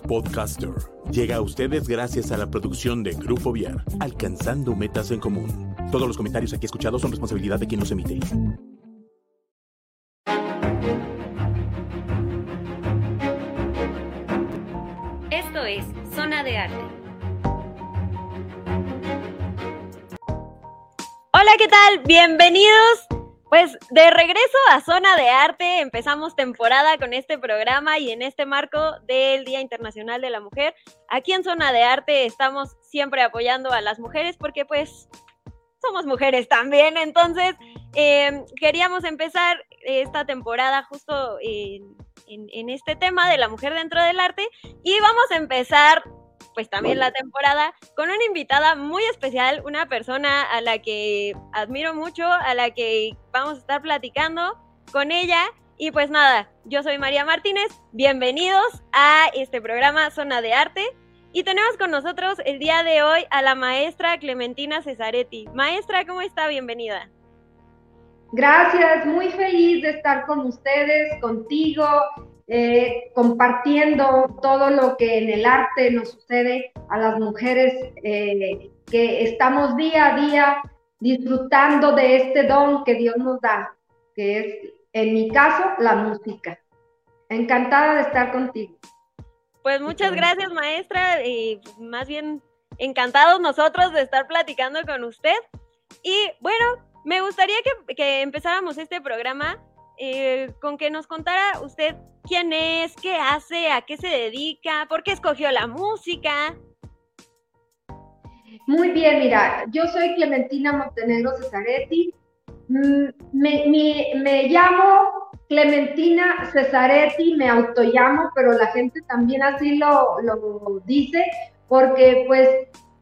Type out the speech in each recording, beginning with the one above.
Podcaster llega a ustedes gracias a la producción de Grupo Viar, alcanzando metas en común. Todos los comentarios aquí escuchados son responsabilidad de quien los emite. Esto es Zona de Arte. Hola, ¿qué tal? Bienvenidos pues de regreso a Zona de Arte, empezamos temporada con este programa y en este marco del Día Internacional de la Mujer. Aquí en Zona de Arte estamos siempre apoyando a las mujeres porque pues somos mujeres también. Entonces em, queríamos empezar esta temporada justo en, en este tema de la mujer dentro del arte y vamos a empezar pues también la temporada con una invitada muy especial, una persona a la que admiro mucho, a la que vamos a estar platicando con ella. Y pues nada, yo soy María Martínez, bienvenidos a este programa Zona de Arte. Y tenemos con nosotros el día de hoy a la maestra Clementina Cesaretti. Maestra, ¿cómo está? Bienvenida. Gracias, muy feliz de estar con ustedes, contigo eh, compartiendo todo lo que en el arte nos sucede a las mujeres eh, que estamos día a día disfrutando de este don que Dios nos da, que es, en mi caso, la música. Encantada de estar contigo. Pues muchas gracias, maestra. Y más bien encantados nosotros de estar platicando con usted. Y bueno, me gustaría que, que empezáramos este programa eh, con que nos contara usted quién es, qué hace, a qué se dedica, por qué escogió la música. Muy bien, mira, yo soy Clementina Montenegro Cesaretti. Mm, me, llamo Clementina Cesaretti, me autollamo, pero la gente también así lo, lo dice, porque pues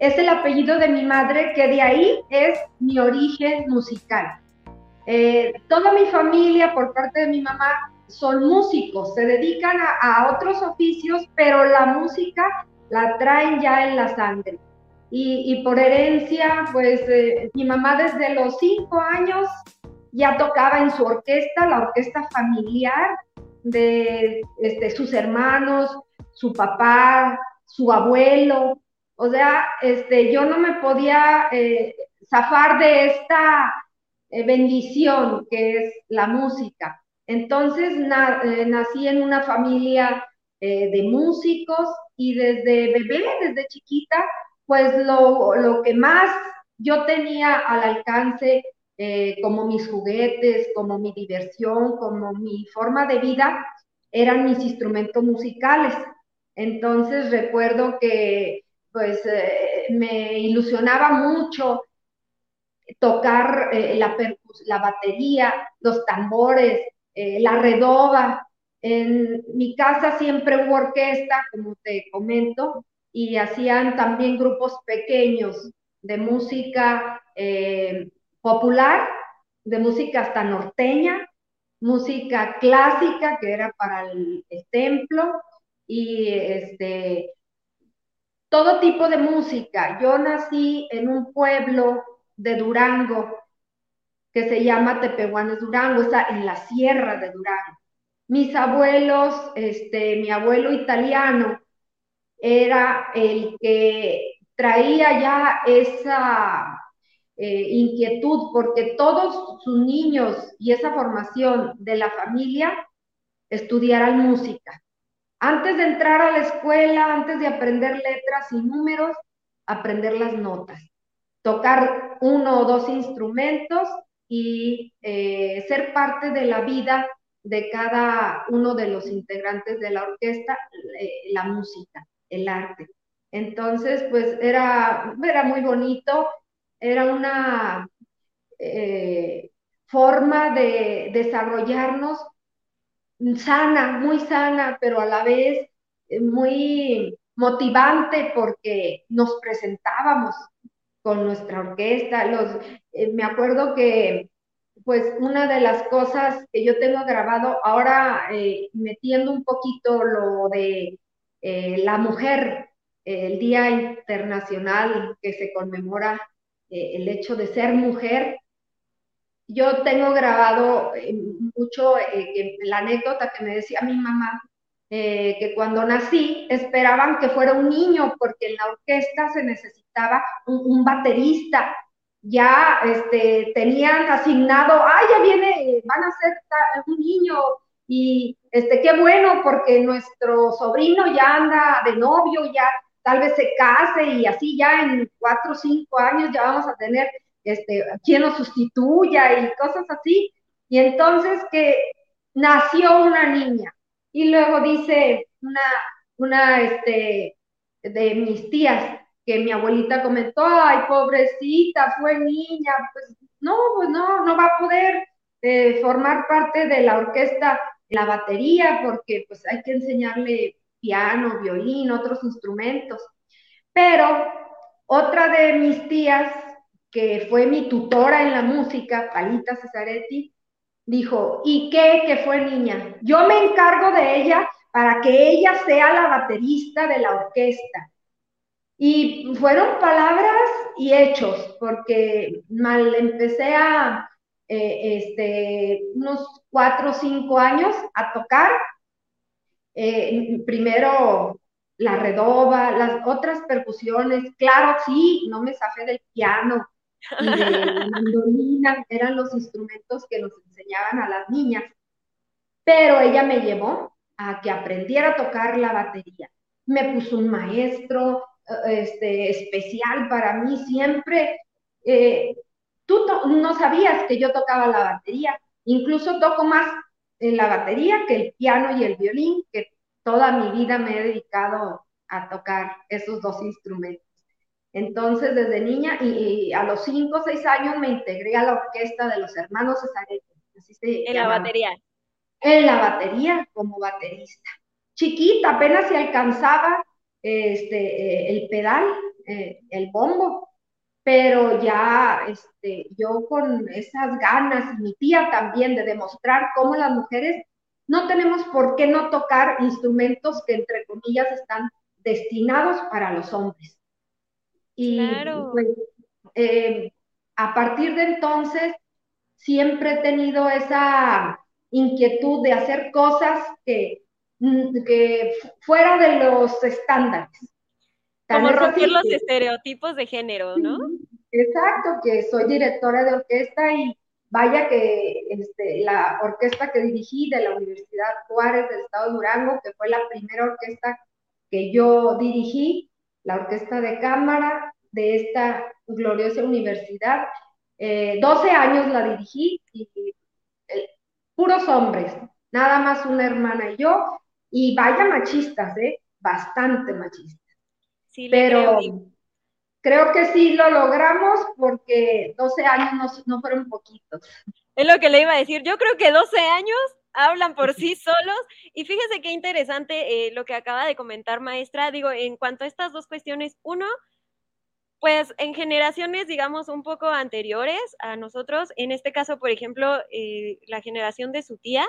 es el apellido de mi madre, que de ahí es mi origen musical. Eh, toda mi familia, por parte de mi mamá, son músicos, se dedican a, otros oficios, pero la música la traen ya en la sangre. Y, por herencia, pues eh, mi mamá desde los cinco años ya tocaba en su orquesta, la orquesta familiar de este, sus hermanos, su papá, su abuelo. O sea, este, yo no me podía eh, zafar de esta eh, bendición que es la música. Entonces eh, nací en una familia eh, de músicos y desde bebé, desde chiquita, pues lo, que más yo tenía al alcance como mis juguetes, como mi diversión, como mi forma de vida, eran mis instrumentos musicales. Entonces recuerdo que pues me ilusionaba mucho tocar eh, la, la, batería, los tambores, eh, la redoba. En mi casa siempre hubo orquesta, como te comento, y hacían también grupos pequeños de música eh, popular, de música hasta norteña, música clásica que era para el, el templo y este todo tipo de música. Yo nací en un pueblo de Durango, que se llama Tepehuanes Durango, está en la sierra de Durango. Mis abuelos, este, mi abuelo italiano era el que traía ya esa eh, inquietud porque todos sus niños y esa formación de la familia estudiaran música. Antes de entrar a la escuela, antes de aprender letras y números, aprender las notas tocar uno o dos instrumentos y eh, ser parte de la vida de cada uno de los integrantes de la orquesta, eh, la música, el arte. Entonces, pues era, era muy bonito, era una eh, forma de desarrollarnos sana, muy sana, pero a la vez muy, motivante porque nos presentábamos con nuestra orquesta. Los, eh, me acuerdo que, pues, una de las cosas que yo tengo grabado, ahora eh, metiendo un poquito lo de eh, la mujer, el Día Internacional que se conmemora el hecho de ser mujer, yo tengo grabado mucho la anécdota que me decía mi mamá, eh, que cuando nací esperaban que fuera un niño porque en la orquesta se necesitaba un, baterista. Ya este, tenían asignado, ah, ya viene, van a ser un niño y este, qué bueno porque nuestro sobrino ya anda de novio, ya tal vez se case y así ya en cuatro o cinco años ya vamos a tener este, quien nos sustituya y cosas así. Y entonces que nació una niña y luego dice una, una este, de mis tías que mi abuelita comentó, ay, pobrecita, fue niña, pues no, pues no, no va a poder eh, formar parte de la orquesta, la batería, porque pues hay que enseñarle piano, violín, otros instrumentos. Pero otra de mis tías, que fue mi tutora en la música, Palita Cesaretti, dijo, ¿y qué? Que fue niña. Yo me encargo de ella para que ella sea la baterista de la orquesta. Y fueron palabras y hechos, porque mal empecé a, eh, este, unos cuatro o cinco años a tocar. Eh, primero la redoba, las otras percusiones, claro, sí, no me zafé del piano, y de mandolina, eran los instrumentos que nos enseñaban a las niñas. Pero ella me llevó a que aprendiera a tocar la batería. Me puso un maestro eh, este, especial para mí siempre. Eh, tú no sabías que yo tocaba la batería, incluso toco más en la batería que el piano y el violín, que toda mi vida me he dedicado a tocar esos dos instrumentos. Entonces, desde niña y, a los 5 o 6 años me integré a la orquesta de los hermanos Cesarete. en la batería. En la batería, como baterista. Chiquita, apenas se alcanzaba este, eh, el pedal, eh, el bombo, pero ya este, yo con esas ganas, y mi tía también, de demostrar cómo las mujeres no tenemos por qué no tocar instrumentos que, entre comillas, están destinados para los hombres y pues, eh, a partir de entonces siempre he tenido esa inquietud de hacer cosas que, mm, que fuera de los estándares. Como romper los estereotipos de género, ¿no? Exacto, que soy directora de orquesta y vaya que este, la orquesta que dirigí de la Universidad Juárez del Estado de Durango, que fue la primera orquesta que yo dirigí, la orquesta de cámara de esta gloriosa universidad. Eh, 12 años la dirigí y, eh, puros hombres, nada más una hermana y yo, y vaya machistas, ¿eh? Bastante machistas. Sí, Pero creo. que sí lo logramos porque 12 años no, fueron poquitos. Es lo que le iba a decir. Yo creo que 12 años hablan por sí solos. Y fíjese qué interesante eh, lo que acaba de comentar, maestra. Digo, en cuanto a estas dos cuestiones, uno, pues en generaciones, digamos, un poco anteriores a nosotros, en este caso, por ejemplo, eh, la generación de su tía,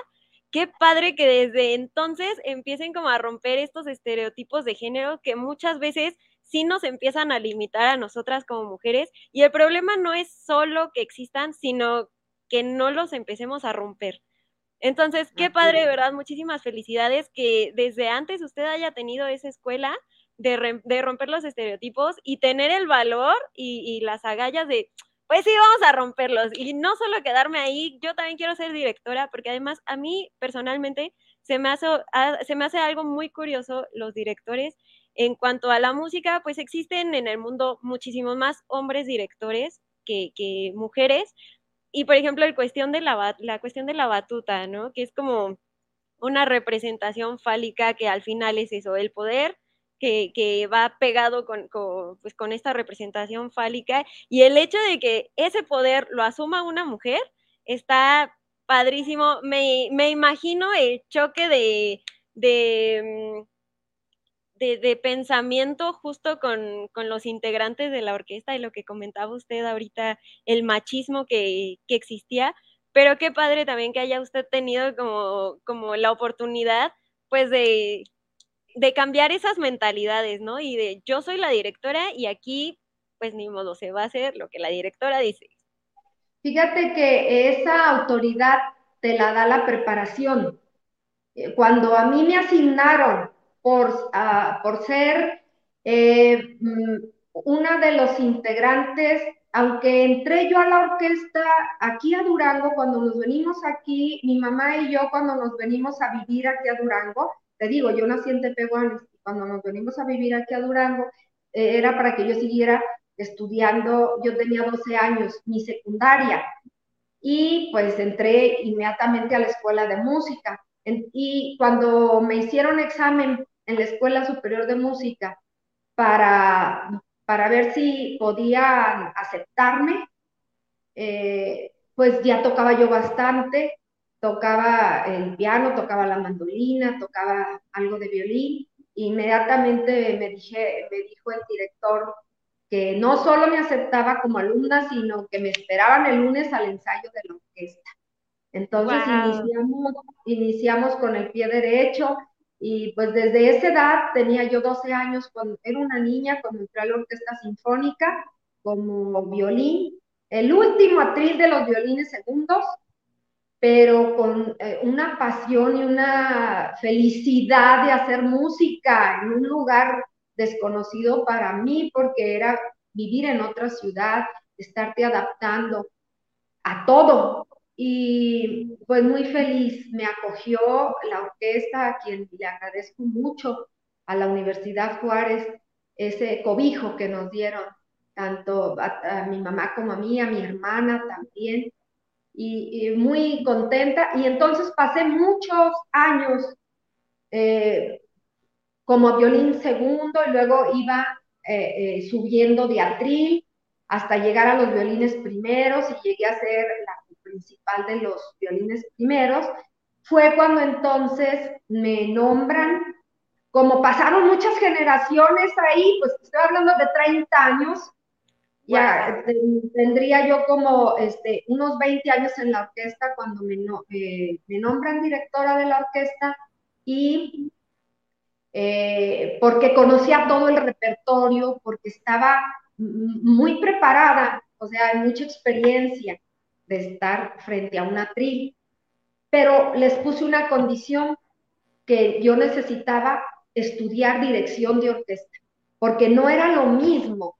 qué padre que desde entonces empiecen como a romper estos estereotipos de género que muchas veces sí nos empiezan a limitar a nosotras como mujeres. Y el problema no es solo que existan, sino que no los empecemos a romper. Entonces, qué padre, de verdad, muchísimas felicidades que desde antes usted haya tenido esa escuela de, romper los estereotipos y tener el valor y, las agallas de, pues sí, vamos a romperlos. Y no solo quedarme ahí, yo también quiero ser directora, porque además a mí personalmente se me hace, se me hace algo muy curioso los directores. En cuanto a la música, pues existen en el mundo muchísimos más hombres directores que, que mujeres, y por ejemplo, el cuestión de la, la cuestión de la batuta, ¿no? Que es como una representación fálica que al final es eso, el poder que, que va pegado con, con, pues, con esta representación fálica y el hecho de que ese poder lo asuma una mujer está padrísimo. Me, me imagino el choque de, de, de, pensamiento justo con, los integrantes de la orquesta y lo que comentaba usted ahorita, el machismo que, que existía, pero qué padre también que haya usted tenido como, como la oportunidad pues de, de cambiar esas mentalidades, ¿no? Y de yo soy la directora y aquí pues ni modo se va a hacer lo que la directora dice. Fíjate que esa autoridad te la da la preparación. Eh, cuando a mí me asignaron por, ah, por ser eh, mm, una de los integrantes, aunque entré yo a la orquesta aquí a Durango, cuando nos venimos aquí, mi mamá y yo cuando nos venimos a vivir aquí a Durango, te digo, yo nací en Tepehuanes, cuando nos venimos a vivir aquí a Durango, eh, era para que yo siguiera estudiando, yo tenía 12 años, mi secundaria, y pues entré inmediatamente a la escuela de música. y cuando me hicieron examen en la Escuela Superior de Música para, para ver si podían aceptarme, eh, pues ya tocaba yo bastante, tocaba el piano, tocaba la mandolina, tocaba algo de violín. Inmediatamente me, dije, me dijo el director que no solo me aceptaba como alumna, sino que me esperaban el lunes al ensayo de la orquesta. Entonces iniciamos, iniciamos con el pie derecho, y pues desde esa edad, tenía yo 12 años, cuando era una niña, cuando entré a la orquesta sinfónica como violín, el último atril de los violines segundos, pero con eh, una pasión y una felicidad de hacer música en un lugar desconocido para mí, porque era vivir en otra ciudad, estarte adaptando a todo, y pues muy feliz me acogió la orquesta, a quien le agradezco mucho a la Universidad Juárez ese cobijo que nos dieron, tanto a, mi mamá como a mí, a mi hermana también, y, muy contenta. Y entonces pasé muchos años eh, como violín segundo y luego iba eh, eh, subiendo de atril hasta llegar a los violines primeros y llegué a ser la principal de los violines primeros, fue cuando entonces me nombran, como pasaron muchas generaciones ahí, pues estoy hablando de 30 años, ya tendría yo como este, unos 20 años en la orquesta cuando me, eh, me nombran directora de la orquesta y eh, porque conocía todo el repertorio, porque estaba muy preparada, o sea, hay mucha experiencia de estar frente a un atril. Pero les puse una condición que yo necesitaba estudiar dirección de orquesta, porque no era lo mismo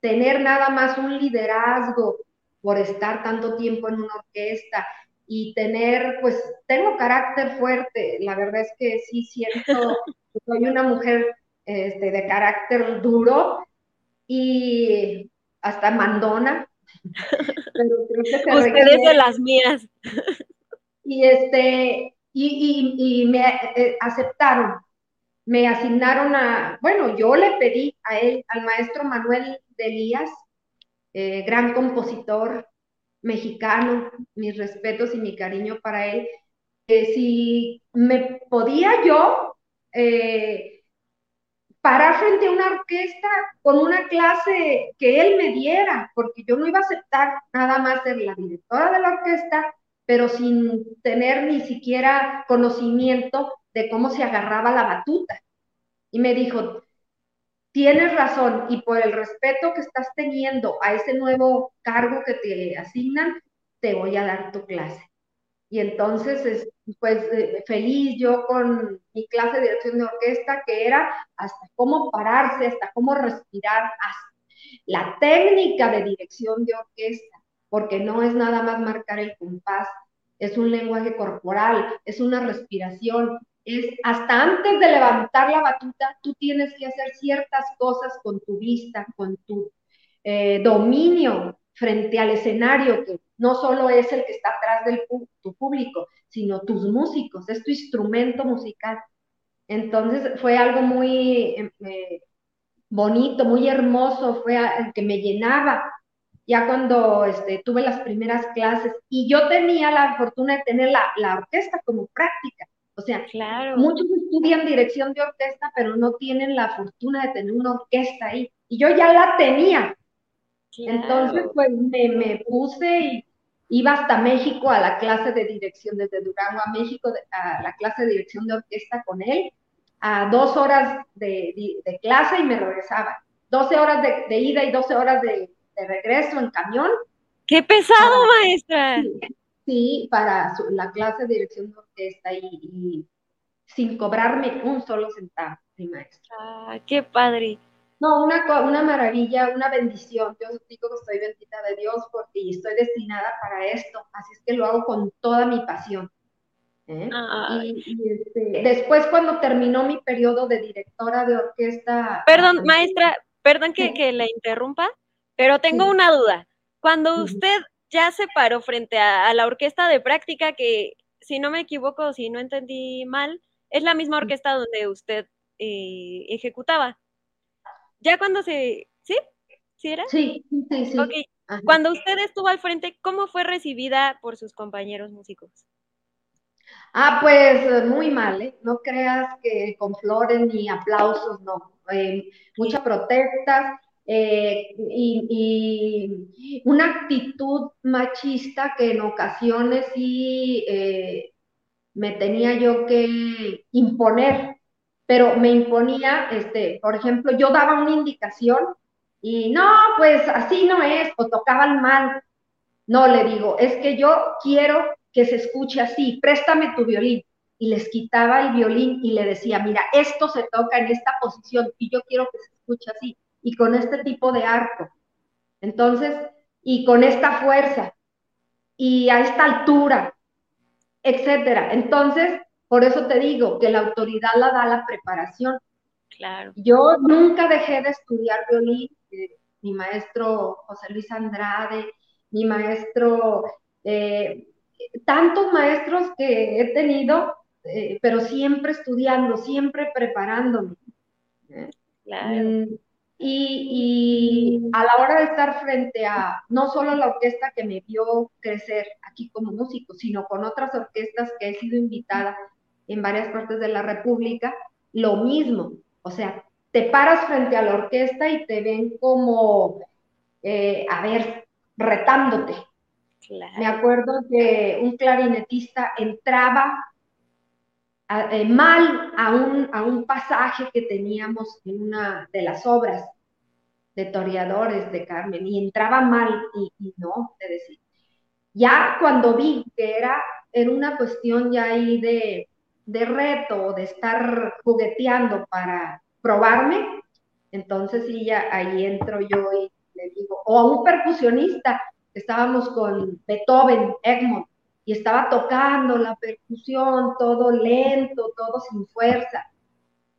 tener nada más un liderazgo por estar tanto tiempo en una orquesta y tener, pues, tengo carácter fuerte, la verdad es que sí siento que soy una mujer este, de carácter duro y hasta mandona, Ustedes de las mías. Y este, y, me eh, aceptaron, me asignaron a, bueno, yo le pedí a él, al maestro Manuel de Elías, eh, gran compositor mexicano, mis respetos y mi cariño para él, que si me podía yo eh, parar frente a una orquesta con una clase que él me diera, porque yo no iba a aceptar nada más ser la directora de la orquesta, pero sin tener ni siquiera conocimiento de cómo se agarraba la batuta. Y me dijo, tienes razón, y por el respeto que estás teniendo a ese nuevo cargo que te asignan, te voy a dar tu clase. Y entonces, pues feliz yo con mi clase de dirección de orquesta, que era hasta cómo pararse, hasta cómo respirar, la técnica de dirección de orquesta, porque no es nada más marcar el compás, es un lenguaje corporal, es una respiración, es hasta antes de levantar la batuta, tú tienes que hacer ciertas cosas con tu vista, con tu eh, dominio frente al escenario, que no solo es el que está atrás de tu público, sino tus músicos, es tu instrumento musical. Entonces fue algo muy em, eh, bonito, muy hermoso, fue el que me llenaba ya cuando este, tuve las primeras clases y yo tenía la fortuna de tener la, la orquesta como práctica. O sea, muchos estudian dirección de orquesta, pero no tienen la fortuna de tener una orquesta ahí. Y yo ya la tenía. Entonces, pues me, me, puse y iba hasta México a la clase de dirección, desde Durango a México, a la clase de dirección de orquesta con él, a dos horas de, clase y me regresaba. 12 horas de, ida y 12 horas de, regreso en camión. ¡Qué pesado, maestra! Sí, para la clase de dirección de orquesta y, sin cobrarme un solo centavo, mi maestra. ¡Ah, qué padre! No, una, una maravilla, una bendición. Yo digo que estoy bendita de Dios porque estoy destinada para esto. Así es que lo hago con toda mi pasión. ¿eh? Y, este, después cuando terminó mi periodo de directora de orquesta. Perdón, maestra, perdón que, que la interrumpa, pero tengo una duda. Cuando usted ya se paró frente a, la orquesta de práctica, que si no me equivoco, si no entendí mal, es la misma orquesta donde usted eh, ejecutaba. Ya cuando se... ¿Sí? ¿Sí era? Sí, sí, sí. Cuando usted estuvo al frente, ¿cómo fue recibida por sus compañeros músicos? Ah, pues muy mal, ¿eh? No creas que con flores ni aplausos, no. Eh, muchas protestas eh, y, una actitud machista que en ocasiones sí eh, me tenía yo que imponer, pero me imponía, este, por ejemplo, yo daba una indicación y no, pues así no es, o tocaban mal. No, le digo, es que yo quiero que se escuche así, préstame tu violín. Y les quitaba el violín y le decía, mira, esto se toca en esta posición y yo quiero que se escuche así y con este tipo de arco. Entonces, y con esta fuerza y a esta altura, etcétera. Entonces, por eso te digo que la autoridad la da la preparación. Claro. Yo nunca dejé de estudiar violín. Eh, mi maestro José Luis Andrade, mi maestro eh, tantos maestros que he tenido, eh, pero siempre estudiando, siempre preparándome. Mm, y, a la hora de estar frente a no solo la orquesta que me vio crecer aquí como músico, sino con otras orquestas que he sido invitada en varias partes de la República, lo mismo. O sea, te paras frente a la orquesta y te ven como, eh, a ver, retándote, me acuerdo que un clarinetista entraba eh, mal a un, a un pasaje que teníamos en una de las obras de Toreadores de Carmen y entraba mal y, no, te decía. Ya cuando vi que era, era una cuestión ya ahí de, de reto, de estar jugueteando para probarme, entonces sí, ya ahí entro yo y le digo, o a un percusionista, estábamos con Beethoven, Egmont, y estaba tocando la percusión, todo lento, todo sin fuerza.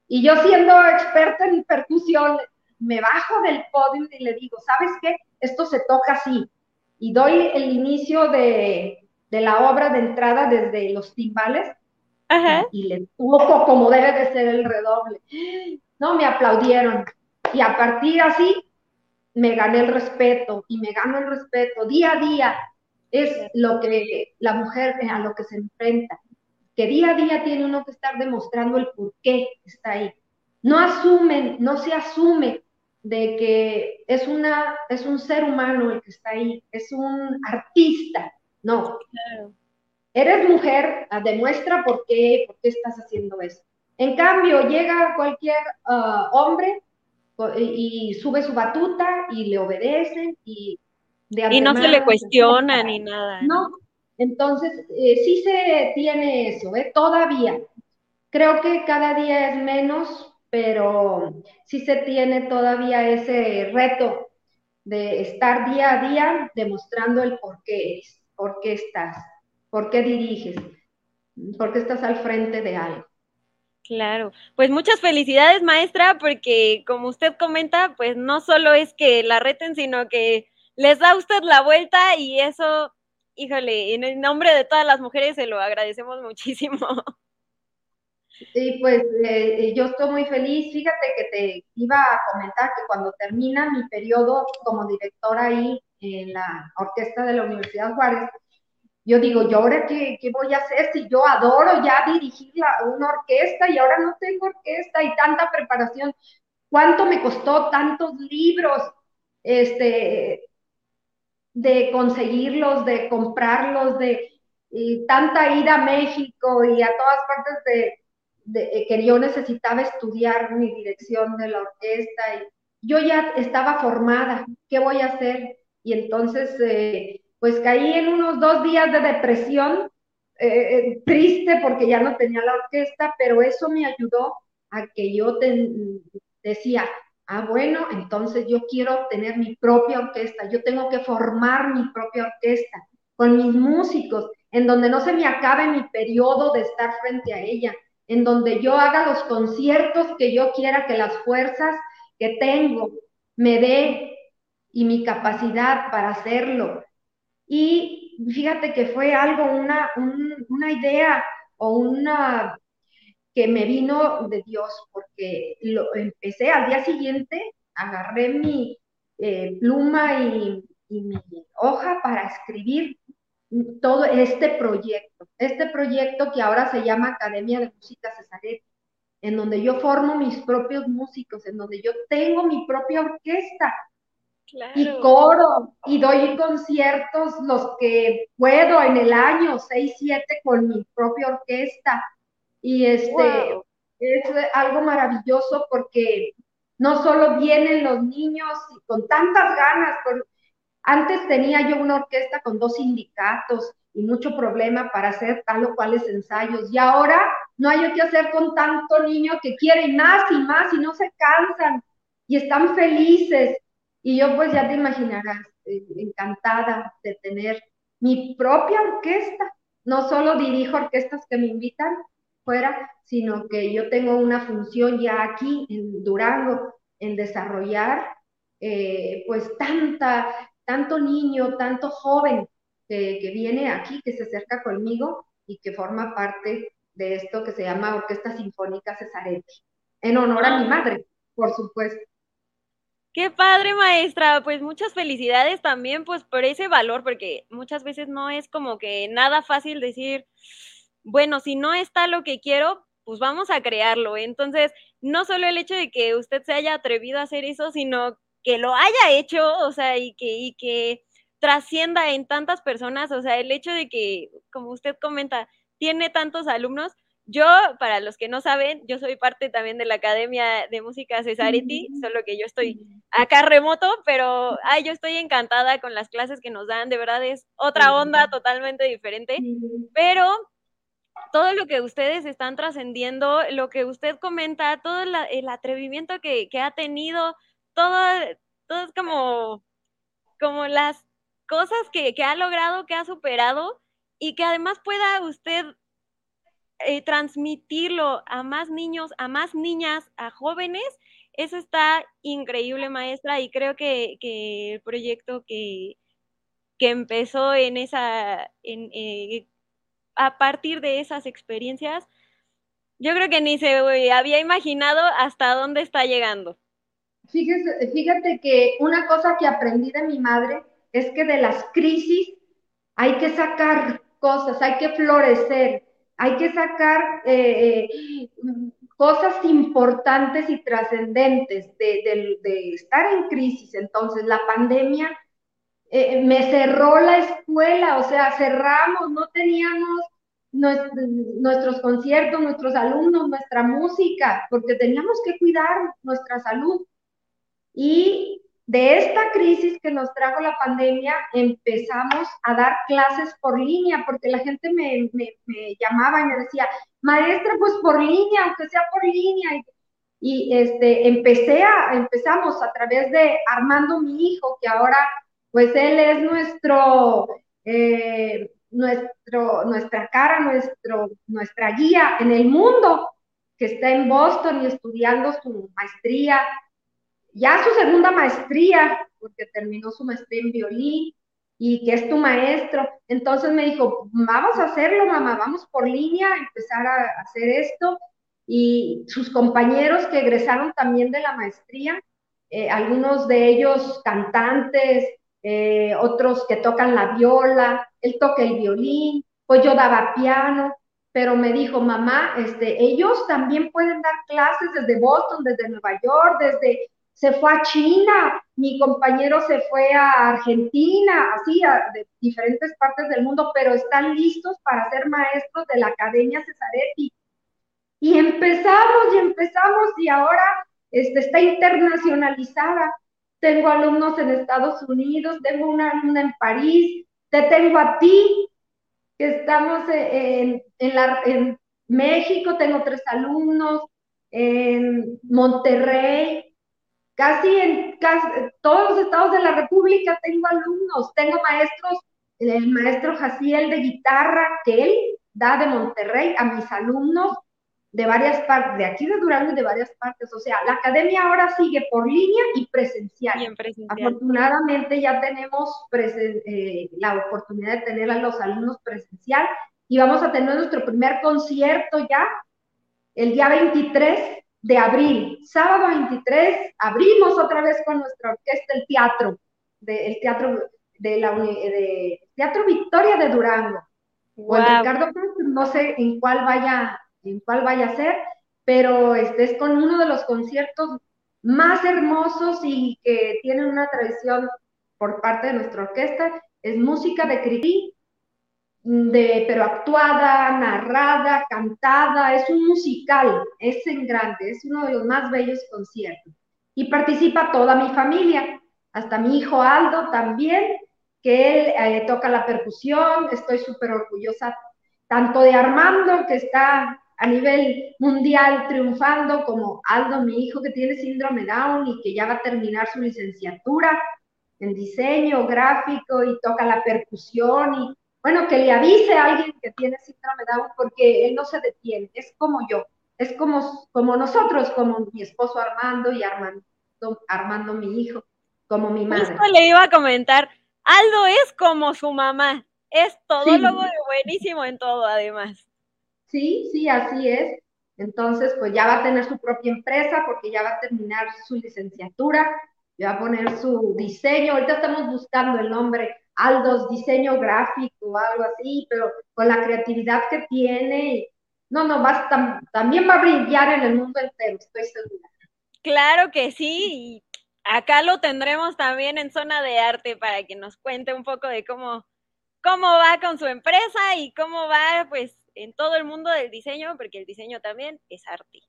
Y yo siendo experta en percusión, me bajo del podio y le digo, ¿sabes qué? Esto se toca así. Y doy el inicio de, la obra de entrada desde los timbales y le toco como debe de ser el redoble. No, me aplaudieron. Y a partir así me gané el respeto y me gano el respeto día a día. Es lo que la mujer a lo que se enfrenta, que día a día tiene uno que estar demostrando el por qué está ahí. No asumen, no se asume de que es, una, es un ser humano el que está ahí, es un artista, no. Eres mujer, ah, demuestra por qué, por qué estás haciendo eso. En cambio, llega cualquier ah, hombre y sube su batuta y le obedecen y y no se le cuestiona ni nada. No, entonces eh, sí se tiene eso, ¿eh? todavía. Creo que cada día es menos, pero sí se tiene todavía ese reto de estar día a día demostrando el por qué por qué estás, por qué diriges, por qué estás al frente de algo. Claro, pues muchas felicidades maestra, porque como usted comenta, pues no solo es que la reten, sino que les da usted la vuelta y eso, híjole, en el nombre de todas las mujeres se lo agradecemos muchísimo. Sí, pues eh, yo estoy muy feliz. Fíjate que te iba a comentar que cuando termina mi periodo como directora ahí en la orquesta de la Universidad Juárez, yo digo, ¿yo ahora qué, qué, voy a hacer si yo adoro ya dirigir una orquesta y ahora no tengo orquesta y tanta preparación? ¿Cuánto me costó tantos libros este, de conseguirlos, de comprarlos, de tanta ida a México y a todas partes de, de, que yo necesitaba estudiar mi dirección de la orquesta? Y yo ya estaba formada, ¿qué voy a hacer? Y entonces... Eh, pues caí en unos dos días de depresión, eh, eh, triste porque ya no tenía la orquesta, pero eso me ayudó a que yo decía, ah, bueno, entonces yo quiero tener mi propia orquesta, yo tengo que formar mi propia orquesta con mis músicos, en donde no se me acabe mi periodo de estar frente a ella, en donde yo haga los conciertos que yo quiera, que las fuerzas que tengo me dé y mi capacidad para hacerlo, y fíjate que fue algo, una, una idea o una que me vino de Dios, porque lo empecé al día siguiente, agarré mi eh, pluma y, y mi hoja para escribir todo este proyecto, este proyecto que ahora se llama Academia de Música Cesaret, en donde yo formo mis propios músicos, en donde yo tengo mi propia orquesta, y coro, y doy conciertos los que puedo en el año, seis, siete, con mi propia orquesta. Y este es algo maravilloso porque no solo vienen los niños con tantas ganas, antes tenía yo una orquesta con dos sindicatos y mucho problema para hacer tal o cuales ensayos. Y ahora no hay que hacer con tanto niño que quieren más y más y no se cansan y están felices y yo pues ya te imaginarás, eh, encantada de tener mi propia orquesta. No solo dirijo orquestas que me invitan fuera, sino que yo tengo una función ya aquí en Durango en desarrollar eh, pues tanta, tanto niño, tanto joven que, que, viene aquí, que se acerca conmigo y que forma parte de esto que se llama Orquesta Sinfónica Cesaretti, en honor a mi madre, por supuesto. Qué padre, maestra. Pues muchas felicidades también, pues por ese valor, porque muchas veces no es como que nada fácil decir, bueno, si no está lo que quiero, pues vamos a crearlo. Entonces, no solo el hecho de que usted se haya atrevido a hacer eso, sino que lo haya hecho, o sea, y que, y que trascienda en tantas personas, o sea, el hecho de que, como usted comenta, tiene tantos alumnos, yo, para los que no saben, yo soy parte también de la Academia de Música Cesariti, solo que yo estoy acá remoto, pero ay, yo estoy encantada con las clases que nos dan, de verdad es otra onda totalmente diferente, pero todo lo que ustedes están trascendiendo, lo que usted comenta, todo el atrevimiento que, ha tenido, todo, todo es como, como las cosas que, que ha logrado, que ha superado y que además pueda usted eh, transmitirlo a más niños, a más niñas, a jóvenes, eso está increíble, maestra, y creo que, el proyecto que, que, empezó en esa, en, eh, a partir de esas experiencias, yo creo que ni se había imaginado hasta dónde está llegando. Fíjese, fíjate que una cosa que aprendí de mi madre es que de las crisis hay que sacar cosas, hay que florecer, hay que sacar eh, eh, cosas importantes y trascendentes de, estar en crisis. Entonces, la pandemia eh, me cerró la escuela, o sea, cerramos, no teníamos nuestros conciertos, nuestros alumnos, nuestra música, porque teníamos que cuidar nuestra salud. Y de esta crisis que nos trajo la pandemia, empezamos a dar clases por línea, porque la gente me, llamaba y me decía, maestra, pues por línea, aunque sea por línea. Y, este, empecé a, empezamos a través de Armando, mi hijo, que ahora, pues él es nuestro, eh, nuestro, nuestra cara, nuestro, nuestra guía en el mundo, que está en Boston y estudiando su maestría ya su segunda maestría, porque terminó su maestría en violín y que es tu maestro. Entonces me dijo, vamos a hacerlo, mamá, vamos por línea, empezar a hacer esto. Y sus compañeros que egresaron también de la maestría, eh, algunos de ellos cantantes, eh, otros que tocan la viola, él toca el violín, pues yo daba piano, pero me dijo, mamá, este, ellos también pueden dar clases desde Boston, desde Nueva York, desde, se fue a China, mi compañero se fue a Argentina, así, a, de diferentes partes del mundo, pero están listos para ser maestros de la Academia Cesaretti. Y empezamos y empezamos y ahora este, está internacionalizada. Tengo alumnos en Estados Unidos, tengo una alumna en París, te tengo a ti, que estamos en, en México, tengo tres alumnos, en Monterrey, casi en casi, todos los estados de la República tengo alumnos, tengo maestros, el maestro Jaciel de guitarra, que él da de Monterrey a mis alumnos, de varias partes, de aquí de Durango y de varias partes. O sea, la academia ahora sigue por línea y presencial. Afortunadamente ya tenemos eh, la oportunidad de tener a los alumnos presencial y vamos a tener nuestro primer concierto ya el día 23 de abril. Sábado 23 abrimos otra vez con nuestra orquesta el teatro, de, el teatro de la de Teatro Victoria de Durango. O el Ricardo no sé en cuál vaya en cuál vaya a ser, pero este es con uno de los conciertos más hermosos y que tienen una tradición por parte de nuestra orquesta, es música de Cricri, de, pero actuada, narrada, cantada, es un musical, es en grande, es uno de los más bellos conciertos. Y participa toda mi familia, hasta mi hijo Aldo también, que él eh, toca la percusión, estoy súper orgullosa tanto de Armando, que está a nivel mundial triunfando, como Aldo, mi hijo que tiene síndrome Down y que ya va a terminar su licenciatura en diseño gráfico y toca la percusión y bueno, que le avise a alguien que tiene síndrome Down porque él no se detiene, es como yo, es como, como nosotros, como mi esposo Armando y Armando, Armando mi hijo, como mi madre. Esto le iba a comentar, Aldo es como su mamá, es todólogo y buenísimo en todo además. Sí, sí, así es. Entonces, pues ya va a tener su propia empresa porque ya va a terminar su licenciatura, ya va a poner su diseño. Ahorita estamos buscando el nombre Aldos Diseño Gráfico o algo así, pero con la creatividad que tiene, no, no, va también va a brillar en el mundo entero, estoy segura. Claro que sí, y acá lo tendremos también en zona de arte para que nos cuente un poco de cómo, cómo va con su empresa y cómo va, pues, en todo el mundo del diseño, porque el diseño también es arte.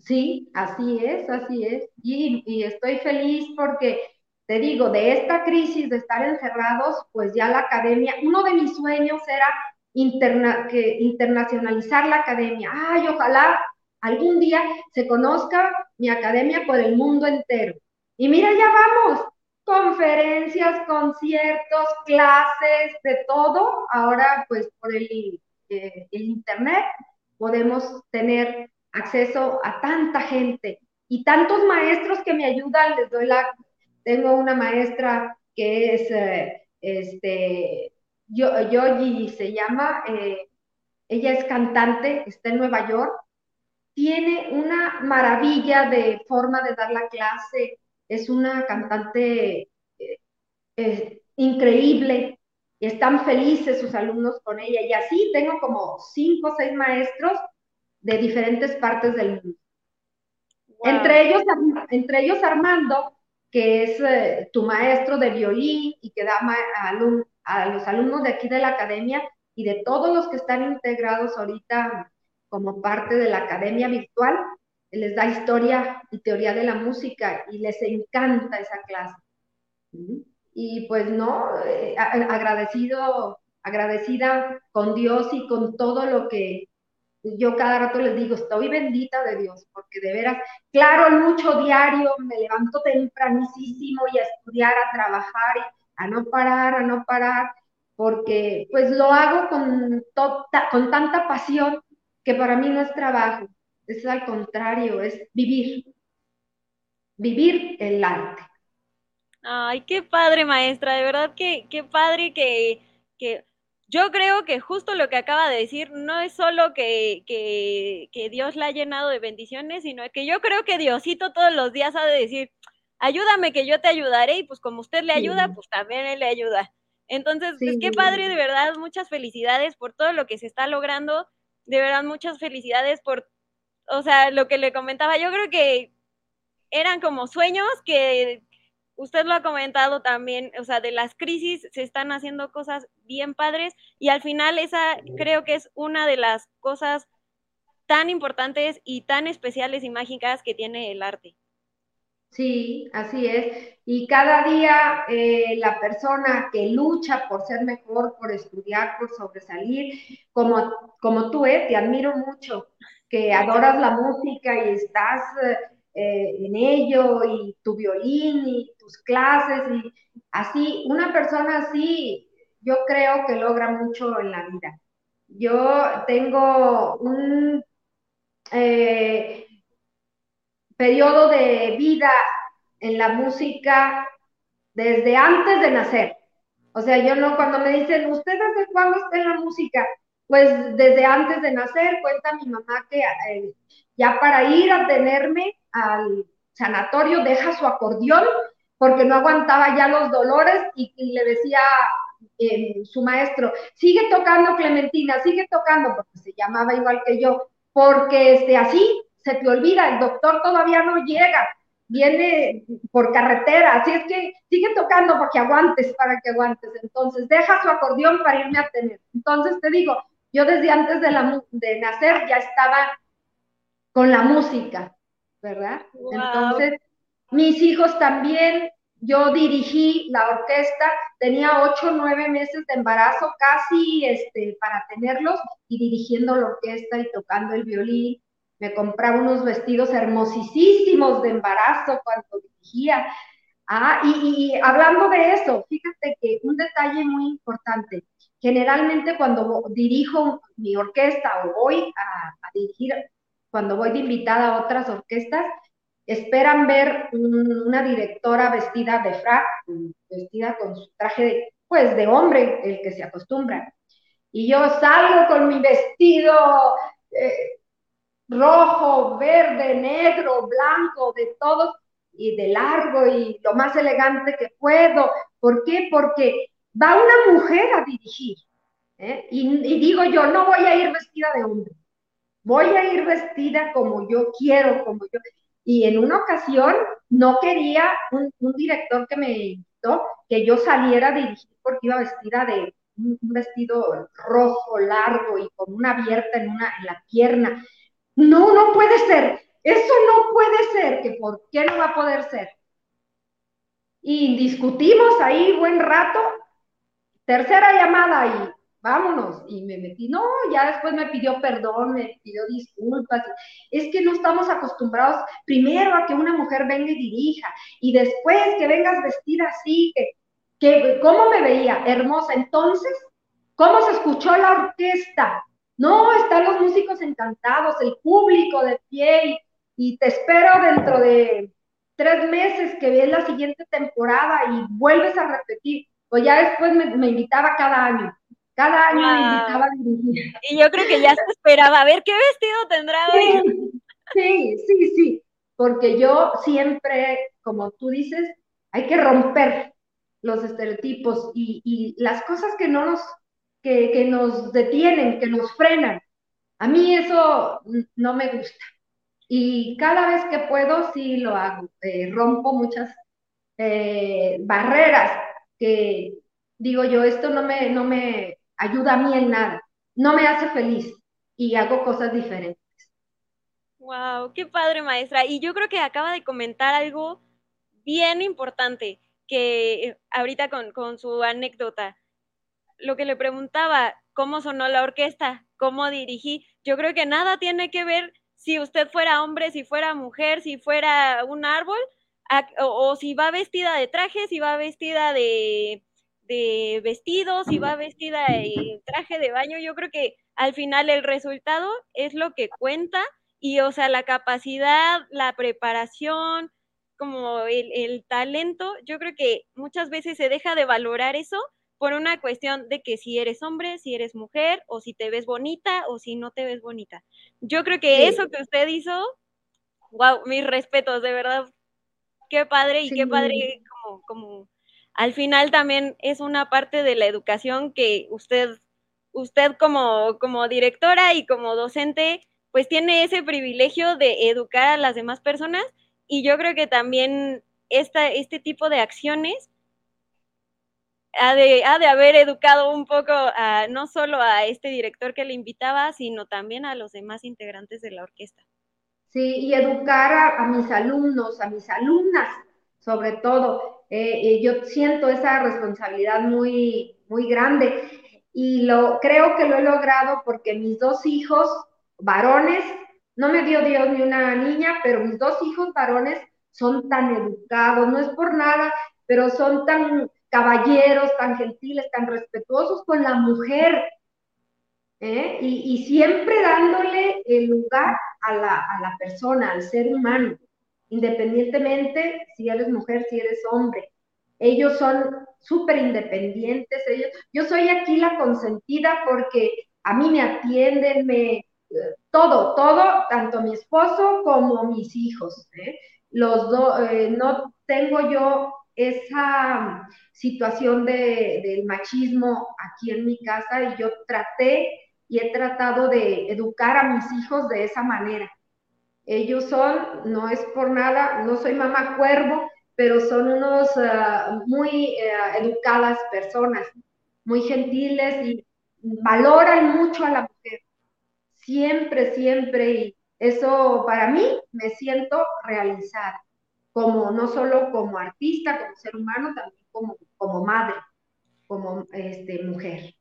Sí, así es, así es. Y, estoy feliz porque, te digo, de esta crisis de estar encerrados, pues ya la academia, uno de mis sueños era interna, que, internacionalizar la academia. Ay, ojalá algún día se conozca mi academia por el mundo entero. Y mira, ya vamos, conferencias, conciertos, clases, de todo, ahora pues por el el Internet podemos tener acceso a tanta gente y tantos maestros que me ayudan. Les doy la, tengo una maestra que es, eh, este, Yogi se llama, eh, ella es cantante, está en Nueva York, tiene una maravilla de forma de dar la clase, es una cantante eh, increíble, están felices sus alumnos con ella. Y así tengo como cinco o seis maestros de diferentes partes del mundo. Entre, ellos, entre ellos Armando, que es eh, tu maestro de violín y que da a, a los alumnos de aquí de la academia y de todos los que están integrados ahorita como parte de la academia virtual, les da historia y teoría de la música y les encanta esa clase. Y pues no, eh, agradecido, agradecida con Dios y con todo lo que yo cada rato les digo, estoy bendita de Dios, porque de veras, claro, mucho diario, me levanto tempranísimo y a estudiar, a trabajar, a no parar, a no parar, porque pues lo hago con, tota, con tanta pasión que para mí no es trabajo, es al contrario, es vivir, vivir el arte. Ay, qué padre, maestra, de verdad que qué padre que, que yo creo que justo lo que acaba de decir no es solo que, que, que Dios la ha llenado de bendiciones, sino que yo creo que Diosito todos los días ha de decir, ayúdame que yo te ayudaré y pues como usted le ayuda, pues también él le ayuda. Entonces, pues qué padre, de verdad, muchas felicidades por todo lo que se está logrando, de verdad, muchas felicidades por, o sea, lo que le comentaba, yo creo que eran como sueños que usted lo ha comentado también, o sea, de las crisis se están haciendo cosas bien padres y al final esa creo que es una de las cosas tan importantes y tan especiales y mágicas que tiene el arte. Sí, así es. Y cada día eh, la persona que lucha por ser mejor, por estudiar, por sobresalir, como, como tú, eh, te admiro mucho, que adoras la música y estás eh, en ello, y tu violín y tus clases, y así, una persona así, yo creo que logra mucho en la vida. Yo tengo un periodo de vida en la música desde antes de nacer. O sea, yo no, cuando me dicen, ¿usted desde cuándo está en la música? Pues desde antes de nacer, cuenta mi mamá que eh, ya para ir a tenerme al sanatorio deja su acordeón porque no aguantaba ya los dolores y, le decía eh, su maestro, sigue tocando Clementina, sigue tocando, porque se llamaba igual que yo, porque este, así se te olvida, el doctor todavía no llega, viene por carretera, así es que sigue tocando para que aguantes, para que aguantes. Entonces, deja su acordeón para irme a tener. Entonces, te digo, yo desde antes de, la, de nacer ya estaba con la música, ¿verdad? Entonces, mis hijos también, yo dirigí la orquesta, tenía ocho, nueve meses de embarazo casi este, para tenerlos y dirigiendo la orquesta y tocando el violín me compraba unos vestidos hermosísimos de embarazo cuando dirigía. Ah, y, hablando de eso, fíjate que un detalle muy importante, generalmente cuando dirijo mi orquesta o voy a, dirigir, cuando voy de invitada a otras orquestas, esperan ver una directora vestida de frac, vestida con su traje de, pues, de hombre, el que se acostumbra. Y yo salgo con mi vestido eh, rojo, verde, negro, blanco, de todos, y de largo y lo más elegante que puedo. ¿Por qué? Porque va una mujer a dirigir. ¿eh? Y, digo yo, no voy a ir vestida de hombre, voy a ir vestida como yo quiero, como yo. Y en una ocasión no quería un, director que me invitó que yo saliera a dirigir porque iba vestida de un, vestido rojo, largo y con una abierta en, una, en la pierna. No, no puede ser. Eso no puede ser. ¿Que ¿Por qué no va a poder ser? Y discutimos ahí buen rato. Tercera llamada y vámonos. Y me metí, no, ya después me pidió perdón, me pidió disculpas. Es que no estamos acostumbrados primero a que una mujer venga y dirija y después que vengas vestida así, que, que ¿cómo me veía? Hermosa. Entonces, ¿cómo se escuchó la orquesta? No, están los músicos encantados, el público de pie y, te espero dentro de tres meses que ves la siguiente temporada y vuelves a repetir. O ya después me, invitaba cada año. Cada año me invitaba a dirigir. Y yo creo que ya se esperaba a ver qué vestido tendrá hoy. Sí, sí, sí. Porque yo siempre, como tú dices, hay que romper los estereotipos y, y las cosas que no nos que, nos detienen, que nos frenan. A mí eso no me gusta. Y cada vez que puedo, sí lo hago. Eh, rompo muchas eh, barreras que digo yo, esto no me, no me ayuda a mí en nada, no me hace feliz y hago cosas diferentes. Wow, qué padre maestra. Y yo creo que acaba de comentar algo bien importante que ahorita con, con su anécdota lo que le preguntaba, ¿cómo sonó la orquesta? ¿Cómo dirigí? Yo creo que nada tiene que ver si usted fuera hombre, si fuera mujer, si fuera un árbol, o, si va vestida de traje, si va vestida de, de vestido, si va vestida de traje de baño. Yo creo que al final el resultado es lo que cuenta y, o sea, la capacidad, la preparación, como el, el talento, yo creo que muchas veces se deja de valorar eso por una cuestión de que si eres hombre, si eres mujer, o si te ves bonita o si no te ves bonita. Yo creo que eso que usted hizo, wow, mis respetos, de verdad. qué padre y qué padre como, como al final también es una parte de la educación que usted, usted como, como directora y como docente, pues tiene ese privilegio de educar a las demás personas y yo creo que también esta, este tipo de acciones ha de, ha de haber educado un poco no solo a este director que le invitaba, sino también a los demás integrantes de la orquesta. Sí, y educar a, mis alumnos, a mis alumnas, sobre todo. Eh, yo siento esa responsabilidad muy, muy grande y lo creo que lo he logrado porque mis dos hijos varones, no me dio Dios ni una niña, pero mis dos hijos varones son tan educados, no es por nada, pero son tan caballeros, tan gentiles, tan respetuosos con la mujer, ¿eh? y, siempre dándole el lugar a la, a la persona, al ser humano, independientemente si eres mujer, si eres hombre. Ellos son súper independientes, ellos, yo soy aquí la consentida porque a mí me atienden, me, todo, todo, tanto mi esposo como mis hijos. ¿eh? Los dos, eh, no tengo yo esa situación de, del machismo aquí en mi casa y yo traté y he tratado de educar a mis hijos de esa manera. Ellos son, no es por nada, no soy mamá cuervo, pero son unos ah, muy eh, educadas personas, muy gentiles y valoran mucho a la mujer. Siempre, siempre. Y eso para mí me siento realizada como no solo como artista, como ser humano, también como, como madre, como este, mujer.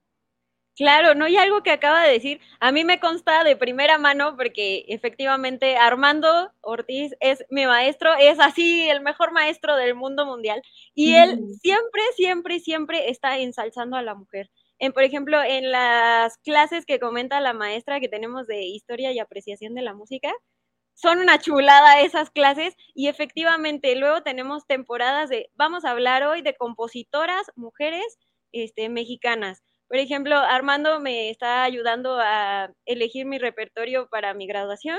Claro, no, hay algo que acaba de decir, a mí me consta de primera mano porque efectivamente Armando Ortiz es mi maestro, es así el mejor maestro del mundo mundial y él siempre, siempre, siempre está ensalzando a la mujer. En, por ejemplo, en las clases que comenta la maestra que tenemos de historia y apreciación de la música, son una chulada esas clases y efectivamente luego tenemos temporadas de, vamos a hablar hoy de compositoras, mujeres este, mexicanas. Por ejemplo, Armando me está ayudando a elegir mi repertorio para mi graduación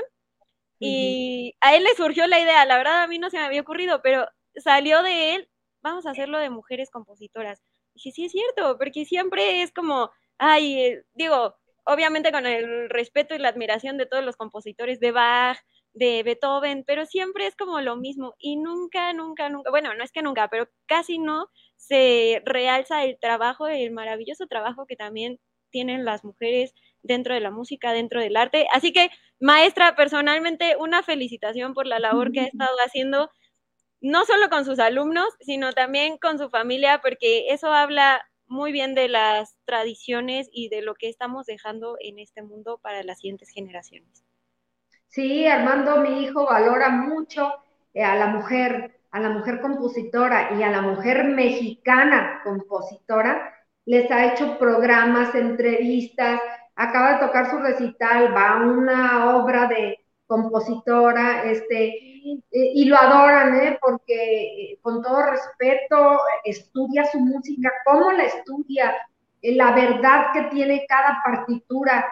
y a él le surgió la idea, la verdad a mí no se me había ocurrido, pero salió de él, vamos a hacerlo de mujeres compositoras. Y dije, sí es cierto, porque siempre es como, ay, eh, digo, obviamente con el respeto y la admiración de todos los compositores de Bach, de Beethoven, pero siempre es como lo mismo y nunca, nunca, nunca, bueno, no es que nunca, pero casi no se realza el trabajo, el maravilloso trabajo que también tienen las mujeres dentro de la música, dentro del arte. Así que, maestra, personalmente, una felicitación por la labor que ha estado haciendo, no solo con sus alumnos, sino también con su familia, porque eso habla muy bien de las tradiciones y de lo que estamos dejando en este mundo para las siguientes generaciones. Sí, Armando, mi hijo, valora mucho eh, a la mujer, a la mujer compositora y a la mujer mexicana compositora. Les ha hecho programas, entrevistas, acaba de tocar su recital, va a una obra de compositora, este, y lo adoran, ¿eh? porque eh, con todo respeto estudia su música, cómo la estudia, la verdad que tiene cada partitura,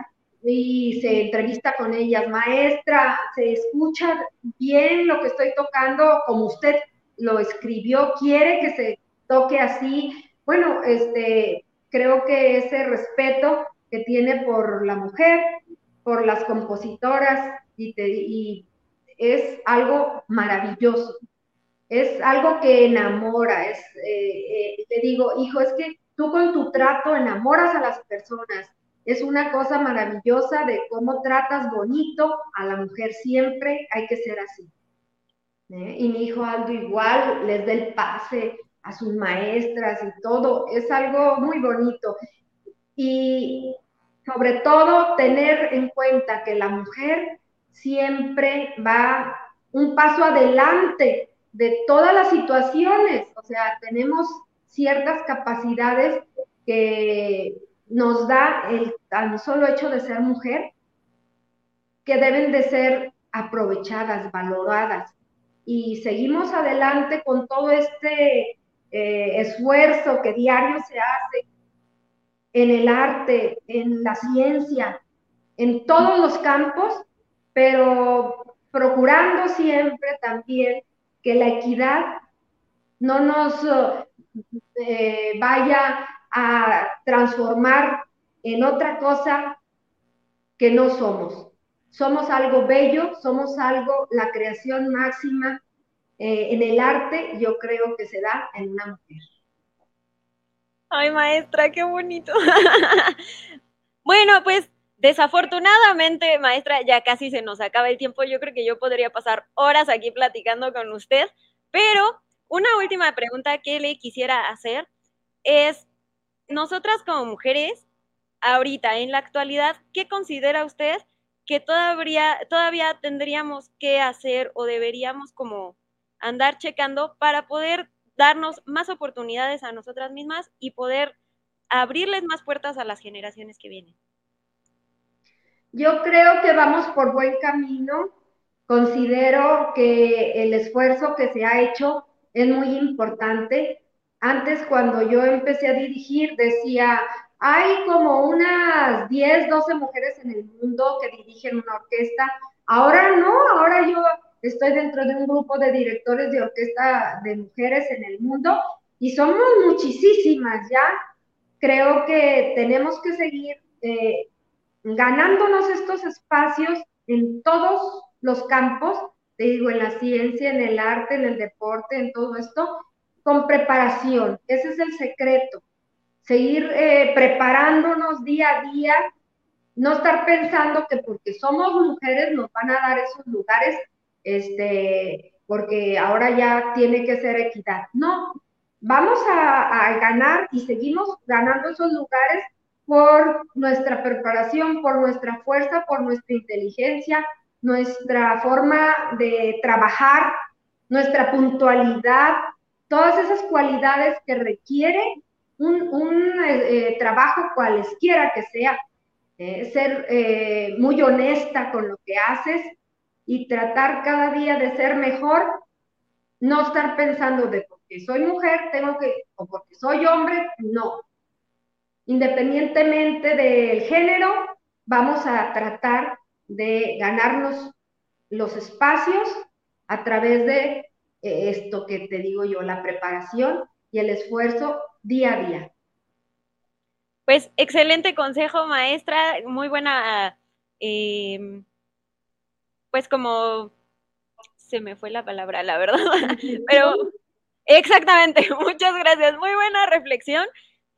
y se entrevista con ellas, maestra, se escucha bien lo que estoy tocando como usted lo escribió, quiere que se toque así. Bueno, este, creo que ese respeto que tiene por la mujer, por las compositoras, y, es algo maravilloso, es algo que enamora, es, eh, eh, te digo, hijo, es que tú con tu trato enamoras a las personas, es una cosa maravillosa de cómo tratas bonito a la mujer siempre, hay que ser así. ¿eh? Y mi hijo Aldo igual les da el pase a sus maestras y todo, es algo muy bonito. Y sobre todo tener en cuenta que la mujer siempre va un paso adelante de todas las situaciones, o sea, tenemos ciertas capacidades que nos da el tan solo hecho de ser mujer, que deben de ser aprovechadas, valoradas. Y seguimos adelante con todo este eh, esfuerzo que diario se hace en el arte, en la ciencia, en todos los campos, pero procurando siempre también que la equidad no nos eh, vaya a transformar en otra cosa que no somos. Somos algo bello, somos algo, la creación máxima eh, en el arte, yo creo que se da en una mujer. Ay, maestra, qué bonito. bueno, pues desafortunadamente, maestra, ya casi se nos acaba el tiempo. Yo creo que yo podría pasar horas aquí platicando con usted, pero una última pregunta que le quisiera hacer es, nosotras como mujeres, ahorita, en la actualidad, ¿qué considera usted que todavía, tendríamos que hacer o deberíamos como andar checando para poder darnos más oportunidades a nosotras mismas y poder abrirles más puertas a las generaciones que vienen? Yo creo que vamos por buen camino. Considero que el esfuerzo que se ha hecho es muy importante. Antes, cuando yo empecé a dirigir, decía, hay como unas 10, 12 mujeres en el mundo que dirigen una orquesta. Ahora no, ahora yo estoy dentro de un grupo de directores de orquesta de mujeres en el mundo y somos muchísimas ya. Creo que tenemos que seguir eh, ganándonos estos espacios en todos los campos, te digo, en la ciencia, en el arte, en el deporte, en todo esto, con preparación. Ese es el secreto seguir eh, preparándonos día a día, no estar pensando que porque somos mujeres nos van a dar esos lugares, este, porque ahora ya tiene que ser equidad. No, vamos a, a ganar y seguimos ganando esos lugares por nuestra preparación, por nuestra fuerza, por nuestra inteligencia, nuestra forma de trabajar, nuestra puntualidad, todas esas cualidades que requiere un, eh, eh, trabajo cualesquiera que sea, eh, ser muy honesta con lo que haces y tratar cada día de ser mejor, no estar pensando de porque soy mujer tengo que, o porque soy hombre, no. Independientemente del género, vamos a tratar de ganarnos los espacios a través de esto que te digo yo, la preparación y el esfuerzo día a día. Pues excelente consejo, maestra, muy buena, em, pues como se me fue la palabra, la verdad, pero exactamente, muchas gracias, muy buena reflexión.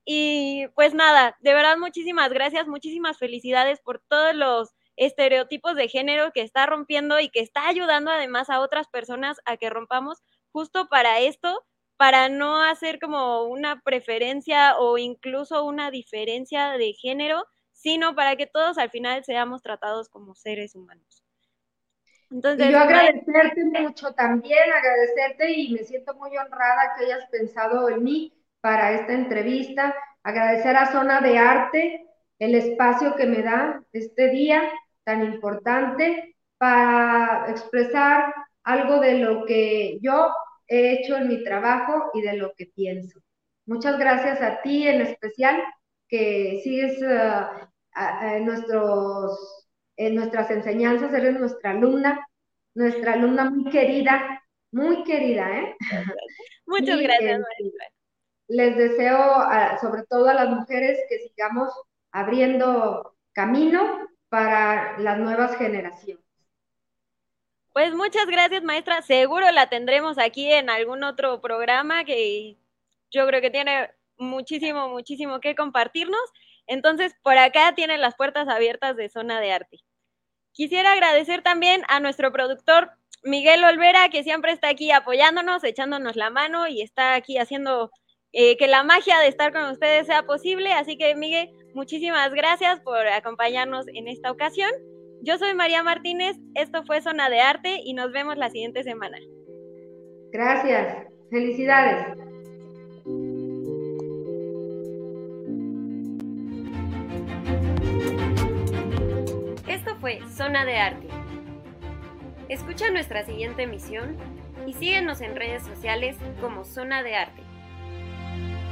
Y pues nada, de verdad muchísimas gracias, muchísimas felicidades por todos los estereotipos de género que está rompiendo y que está ayudando además a otras personas a que rompamos justo para esto, para no hacer como una preferencia o incluso una diferencia de género, sino para que todos al final seamos tratados como seres humanos. Entonces, yo agradecerte mucho también, agradecerte y me siento muy honrada que hayas pensado en mí para esta entrevista, agradecer a Zona de Arte el espacio que me da este día tan importante para expresar algo de lo que yo he hecho en mi trabajo y de lo que pienso. Muchas gracias a ti en especial, que sigues uh, nuestros, en nuestras enseñanzas, eres nuestra alumna, nuestra alumna muy querida, muy querida, ¿eh? Muchas gracias, maestra. Les deseo, sobre todo a las mujeres, que sigamos abriendo camino para las nuevas generaciones. Pues muchas gracias, maestra. Seguro la tendremos aquí en algún otro programa que yo creo que tiene muchísimo, muchísimo que compartirnos. Entonces, por acá tienen las puertas abiertas de Zona de Arte. Quisiera agradecer también a nuestro productor Miguel Olvera, que siempre está aquí apoyándonos, echándonos la mano y está aquí haciendo eh, que la magia de estar con ustedes sea posible. Así que, Miguel, muchísimas gracias por acompañarnos en esta ocasión. Yo soy María Martínez, esto fue Zona de Arte y nos vemos la siguiente semana. Gracias, felicidades. Esto fue Zona de Arte. Escucha nuestra siguiente emisión y síguenos en redes sociales como Zona de Arte.